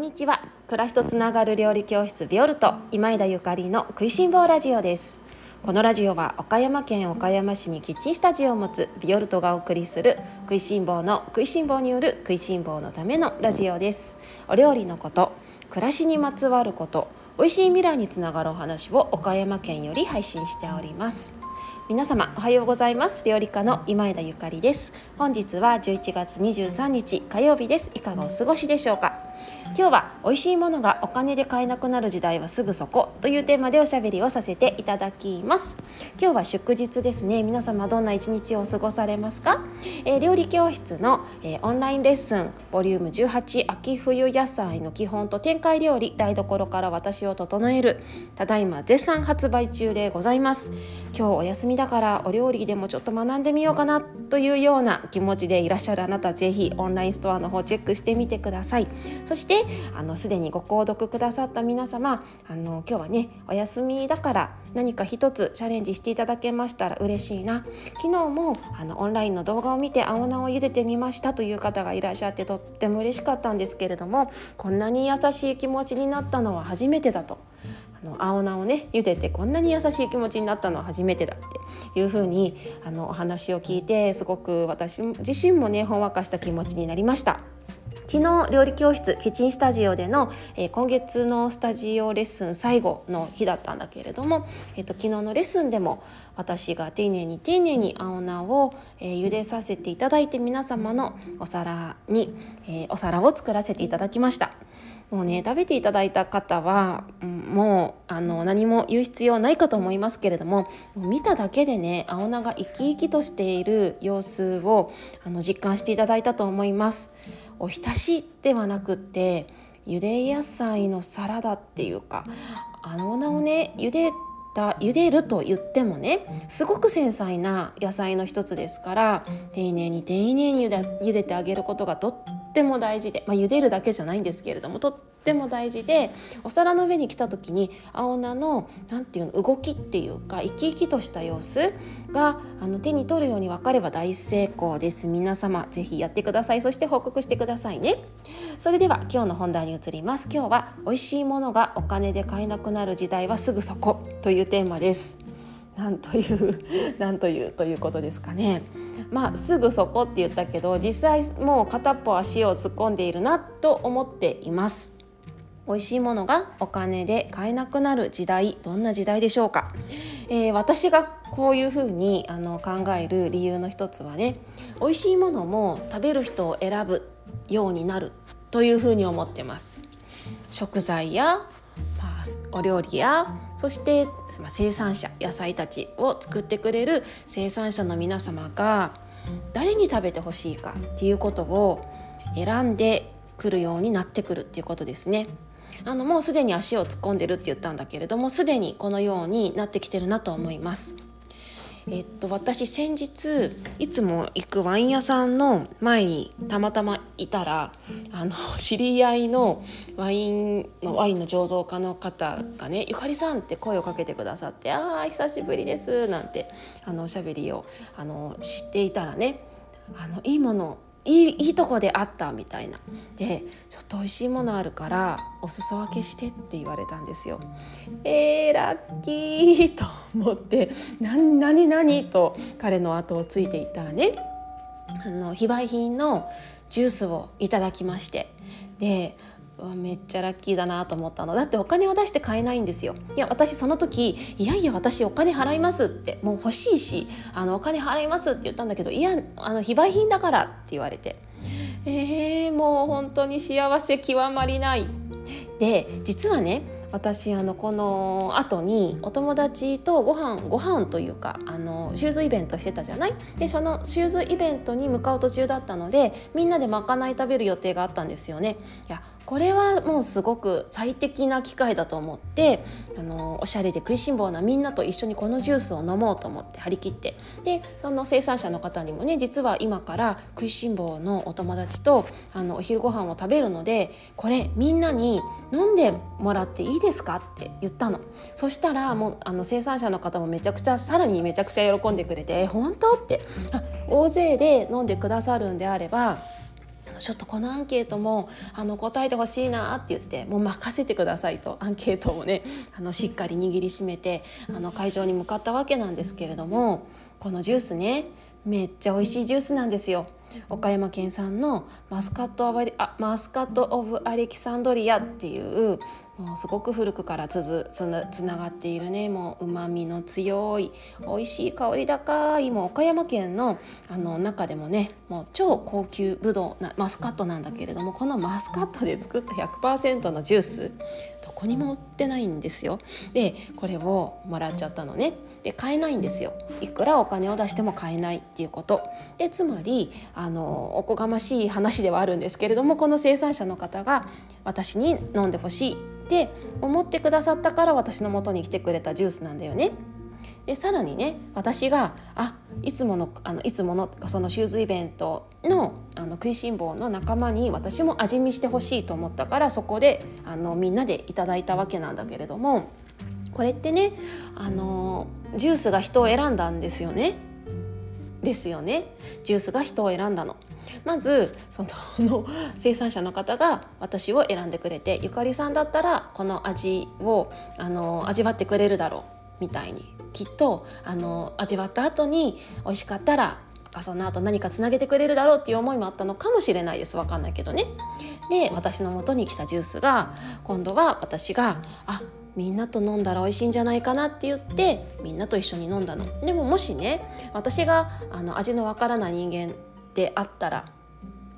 んにちは。暮らしとつながる料理教室ビオルト今枝ゆかりの食いしん坊ラジオです。このラジオは岡山県岡山市にキッチンスタジオを持つビオルトがお送りする食いしん坊の食いしん坊による食いしん坊のためのラジオです。お料理のこと暮らしにまつわること美味しい未来につながるお話を岡山県より配信しております。皆様おはようございます。料理家の今枝ゆかりです。本日は11月23日火曜日です。いかがお過ごしでしょうか？今日は美味しいものがお金で買えなくなる時代はすぐそこというテーマでおしゃべりをさせていただきます。今日は祝日ですね。皆様どんな一日を過ごされますか、えー、料理教室の、えー、オンラインレッスンボリューム18秋冬野菜の基本と展開料理台所から私を整えるただいま絶賛発売中でございます。今日お休みだからお料理でもちょっと学んでみようかなというような気持ちでいらっしゃるあなたぜひオンラインストアの方チェックしてみてください。そしてあのすでにご購読くださった皆様あの今日はねお休みだから何か一つチャレンジしていただけましたら嬉しいな昨日もあのオンラインの動画を見て青菜を茹でてみましたという方がいらっしゃってとっても嬉しかったんですけれどもこんなに優しい気持ちになったのは初めてだと。あの青菜をね茹でてこんなに優しい気持ちになったのは初めてだっていうふうにあのお話を聞いてすごく私自身もねほんわかした気持ちになりました。昨日料理教室キッチンスタジオでの、えー、今月のスタジオレッスン最後の日だったんだけれども、えーと、昨日のレッスンでも私が丁寧に丁寧に青菜を、えー、茹でさせていただいて皆様のお皿に、えー、お皿を作らせていただきました。もうね食べていただいた方は、うん、もうあの何も言う必要ないかと思いますけれどもも見ただけでね青菜が生き生きとしている様子をあの実感していただいたと思います。おひたしではなくってゆで野菜のサラダっていうかあの名をねゆでた茹でると言ってもねすごく繊細な野菜の一つですから丁寧に丁寧に茹でてあげることがとっても大事で、まあ、茹でるだけじゃないんですけれどもとっても大事でお皿の上に来た時に青菜の何ていうの動きっていうか生き生きとした様子があの手に取るように分かれば大成功です。皆様ぜひやってください。そして報告してくださいね。それでは今日の本題に移ります。今日は美味しいものがお金で買えなくなる時代はすぐそこというテーマです。なんというなんというということですかね。まあすぐそこって言ったけど実際もう片っぽ足を突っ込んでいるなと思っています。美味しいものがお金で買えなくなる時代どんな時代でしょうか、えー、私がこういうふうにあの考える理由の一つはね美味しいものも食べる人を選ぶようになるというふうに思ってます食材や、お料理やそして生産者野菜たちを作ってくれる生産者の皆様が誰に食べてほしいかっていうことを選んでくるようになってくるっていうことですね。あのもうすでに足を突っ込んでるって言ったんだけれどもすでにこのようになってきてるなと思います。えっと、私先日いつも行くワイン屋さんの前にたまたまいたらあの 知り合いのワインのワインの醸造家の方がね「ゆかりさん」って声をかけてくださって「ああ久しぶりです」なんてあのおしゃべりをあの知っていたらねあのいいものいいいいとこであったみたいなでちょっと美味しいものあるからお裾分けしてって言われたんですよ。えー、ラッキーと思って何何何と彼の後をついていったらねあの非売品のジュースをいただきましてでめっちゃラッキーだなと思ったの。だってお金を出して買えないんですよ。いや私その時いやいや私お金払いますってもう欲しいしあのお金払いますって言ったんだけどいやあの非売品だからって言われて。えー、もう本当に幸せ極まりない。で実はね私あのこの後にお友達とご飯ご飯というかあのシューズイベントしてたじゃない？でそのシューズイベントに向かう途中だったのでみんなでまかない食べる予定があったんですよね。いやこれはもうすごく最適な機会だと思ってあのおしゃれで食いしん坊なみんなと一緒にこのジュースを飲もうと思って張り切って。でその生産者の方にもね実は今から食いしん坊のお友達とあのお昼ご飯を食べるのでこれみんなに飲んでもらっていいですかって言ったの。そしたらもうあの生産者の方もめちゃくちゃさらにめちゃくちゃ喜んでくれて「え本当?」って。大勢で飲んでくださるんであればちょっとこのアンケートもあの答えてほしいなって言ってもう任せてくださいとアンケートをね あのしっかり握りしめてあの会場に向かったわけなんですけれどもこのジュースねめっちゃ美味しいジュースなんですよ。岡山県産のマスカットオブあマスカット・オブ・アレキサンドリアっていうもうすごく古くからつづつなつながっているね。もうまみの強い美味しい香り高いもう岡山県のあの中でもねもう超高級ブドウなマスカットなんだけれどもこのマスカットで作った100%のジュースこにも売ってないんですよ。でこれをもらっちゃったのね。で買えないんですよ。いくらお金を出しても買えないっていうこと。でつまりあのおこがましい話ではあるんですけれどもこの生産者の方が私に飲んでほしいって思ってくださったから私の元に来てくれたジュースなんだよねでさらにね私があいつものあのいつものそのシューズイベントのあの食いしん坊の仲間に私も味見してほしいと思ったからそこであのみんなでいただいたわけなんだけれどもこれってねあのジュースが人を選んだんですよね。ですよねジュースが人を選んだの。まずその 生産者の方が私を選んでくれてゆかりさんだったらこの味をあの味わってくれるだろうみたいにきっとあの味わった後に美味しかったらその後何かつなげてくれるだろうっていう思いもあったのかもしれないです分かんないけどね。で私の元に来たジュースが今度は私があみんなと飲んだら美味しいんじゃないかなって言ってみんなと一緒に飲んだの。でももしね私があの味のわからない人間であったら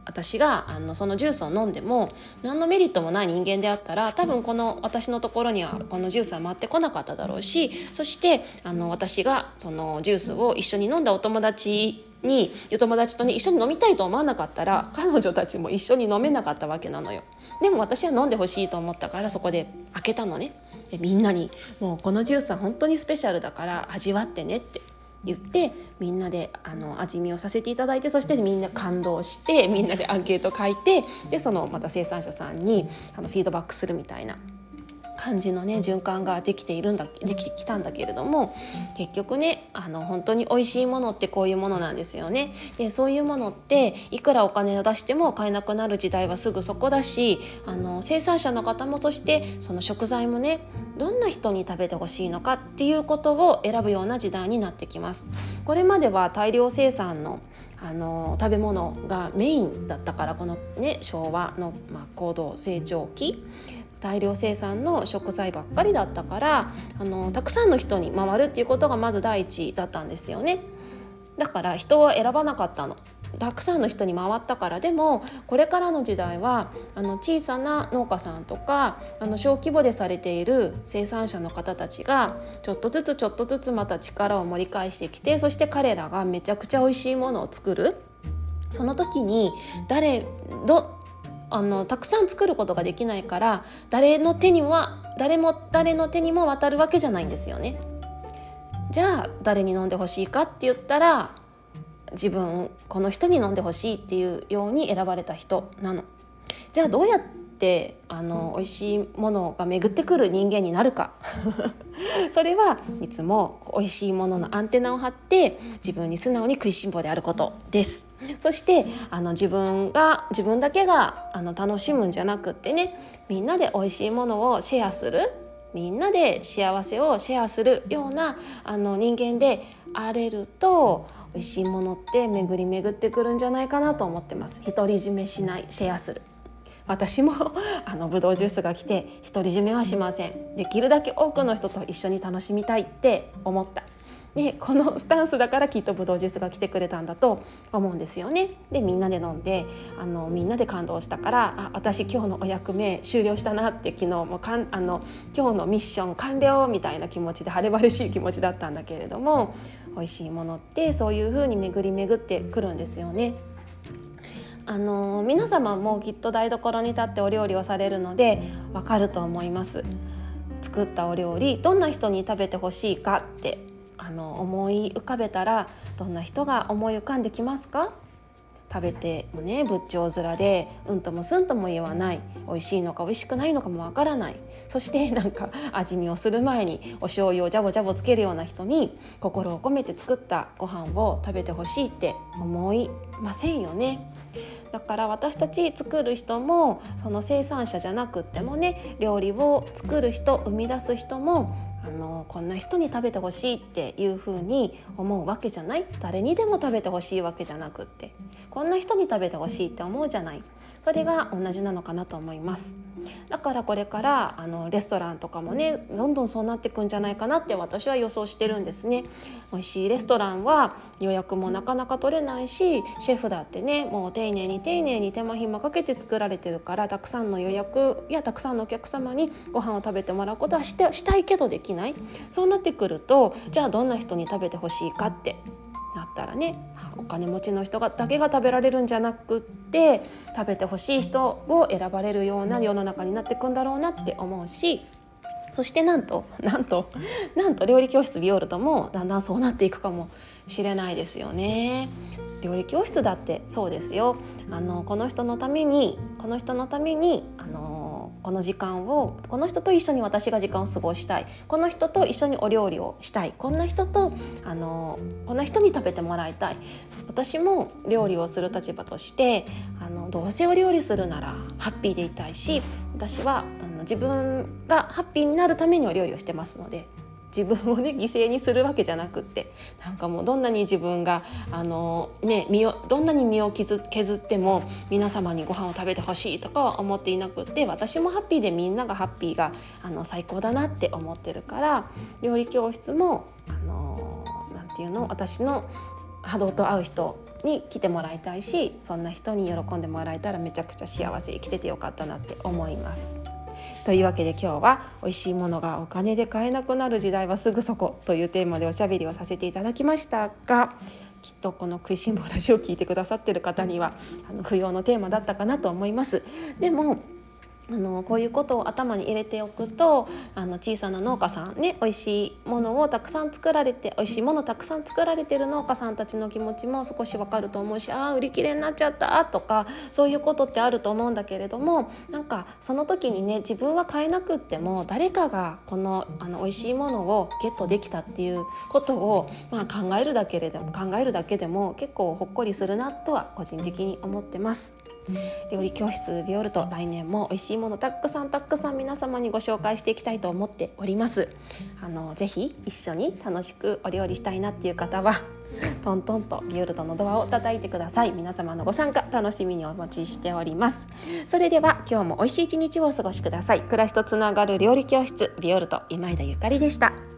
私があのそのジュースを飲んでも何のメリットもない人間であったら多分この私のところにはこのジュースは回ってこなかっただろうしそしてあの私がそのジュースを一緒に飲んだお友達にお友達とね一緒に飲みたいと思わなかったら彼女たちも一緒に飲めなかったわけなのよ。でも私は飲んでほしいと思ったからそこで開けたのね。みんなにもうこのジュースは本当にスペシャルだから味わってねって言ってみんなであの味見をさせていただいてそしてみんな感動してみんなでアンケート書いてでそのまた生産者さんにあのフィードバックするみたいな感じのね循環ができているんだできてきたんだけれども結局ねあの本当に美味しいものってこういうものなんですよね。でそういうものっていくらお金を出しても買えなくなる時代はすぐそこだしあの生産者の方もそしてその食材もねどんな人に食べてほしいのかっていうことを選ぶような時代になってきます。これまでは大量生産のあの食べ物がメインだったからこのね昭和の、まあ、高度成長期大量生産の食材ばっかりだったからあのたくさんの人に回るっていうことがまず第一だったんですよね。だから人は選ばなかったの。たくさんの人に回ったから。でもこれからの時代はあの小さな農家さんとかあの小規模でされている生産者の方たちがちょっとずつちょっとずつまた力を盛り返してきてそして彼らがめちゃくちゃ美味しいものを作る。その時に誰どあのたくさん作ることができないから誰の手には誰も誰の手にも渡るわけじゃないんですよね。じゃあ誰に飲んでほしいかって言ったら自分この人に飲んでほしいっていうように選ばれた人なの。じゃあどうやってあの美味しいものが巡ってくる人間になるか。それはいつも美味しいもののアンテナを張って自分に素直に食いしん坊であることです。そしてあの自分が自分だけがあの楽しむんじゃなくってねみんなで美味しいものをシェアするみんなで幸せをシェアするようなあの人間であれると美味しいものって巡り巡ってくるんじゃないかなと思ってます。独り占めしないシェアする私も あのブドウジュースが来て独り占めはしませんできるだけ多くの人と一緒に楽しみたいって思ったでこのスタンスだからきっとブドウジュースが来てくれたんだと思うんですよね。でみんなで飲んであのみんなで感動したからあ私今日のお役目終了したなって昨日もかんあの今日のミッション完了みたいな気持ちで晴れ晴れしい気持ちだったんだけれども美味しいものってそういう風に巡り巡ってくるんですよね。あの皆様もきっと台所に立ってお料理をされるのでわかると思います。作ったお料理どんな人に食べてほしいかってあの思い浮かべたらどんな人が思い浮かんできますか？食べてもね仏頂面でうんともすんとも言わない。美味しいのか美味しくないのかもわからない。そしてなんか味見をする前にお醤油をジャボジャボつけるような人に心を込めて作ったご飯を食べてほしいって思いませんよね。だから私たち作る人もその生産者じゃなくってもね料理を作る人生み出す人もあのこんな人に食べてほしいっていうふうに思うわけじゃない誰にでも食べてほしいわけじゃなくってこんな人に食べてほしいって思うじゃないそれが同じなのかなと思います。だからこれからあのレストランとかもねどんどんそうなっていくんじゃないかなって私は予想してるんですね。美味しいレストランは予約もなかなか取れないしシェフだってねもう丁寧に丁寧に手間暇かけて作られてるからたくさんの予約やたくさんのお客様にご飯を食べてもらうことはしてしたいけどできない。そうなってくるとじゃあどんな人に食べてほしいかってなったらねお金持ちの人がだけが食べられるんじゃなくって食べてほしい人を選ばれるような世の中になっていくんだろうなって思うしそしてなんと なんとなんと料理教室ビオルトもだんだんそうなっていくかもしれないですよね。料理教室だってそうですよあのこの人のためにこの人のためにあのこの時間をこの人と一緒に私が時間を過ごしたい。この人と一緒にお料理をしたい。こんな人とあのこんな人に食べてもらいたい。私も料理をする立場としてあのどうせお料理するならハッピーでいたいし私はあの自分がハッピーになるためにお料理をしてますので。自分をね犠牲にするわけじゃなくってなんかもうどんなに自分があの、ね、身をどんなに身を削っても皆様にご飯を食べてほしいとかは思っていなくって私もハッピーでみんながハッピーがあの最高だなって思ってるから料理教室もあのなんていうの私の波動と合う人に来てもらいたいしそんな人に喜んでもらえたらめちゃくちゃ幸せ生きててよかったなって思います。というわけで今日は美味しいものがお金で買えなくなる時代はすぐそこというテーマでおしゃべりをさせていただきましたがきっとこの食いしん坊ラジオを聞いてくださってる方にはあの不要のテーマだったかなと思います。でもあのこういうことを頭に入れておくとあの小さな農家さんね美味しいものをたくさん作られて美味しいものたくさん作られてる農家さんたちの気持ちも少しわかると思うしああ売り切れになっちゃったとかそういうことってあると思うんだけれどもなんかその時にね自分は買えなくっても誰かがこのあの美味しいものをゲットできたっていうことを、まあ、考えるだけでも考えるだけでも結構ほっこりするなとは個人的に思ってます。料理教室ビオルト来年も美味しいものたくさんたくさん皆様にご紹介していきたいと思っております。あのぜひ一緒に楽しくお料理したいなっていう方はトントンとビオルトのドアを叩いてください。皆様のご参加楽しみにお待ちしております。それでは今日も美味しい一日をお過ごしください。暮らしとつながる料理教室ビオルト今井田ゆかりでした。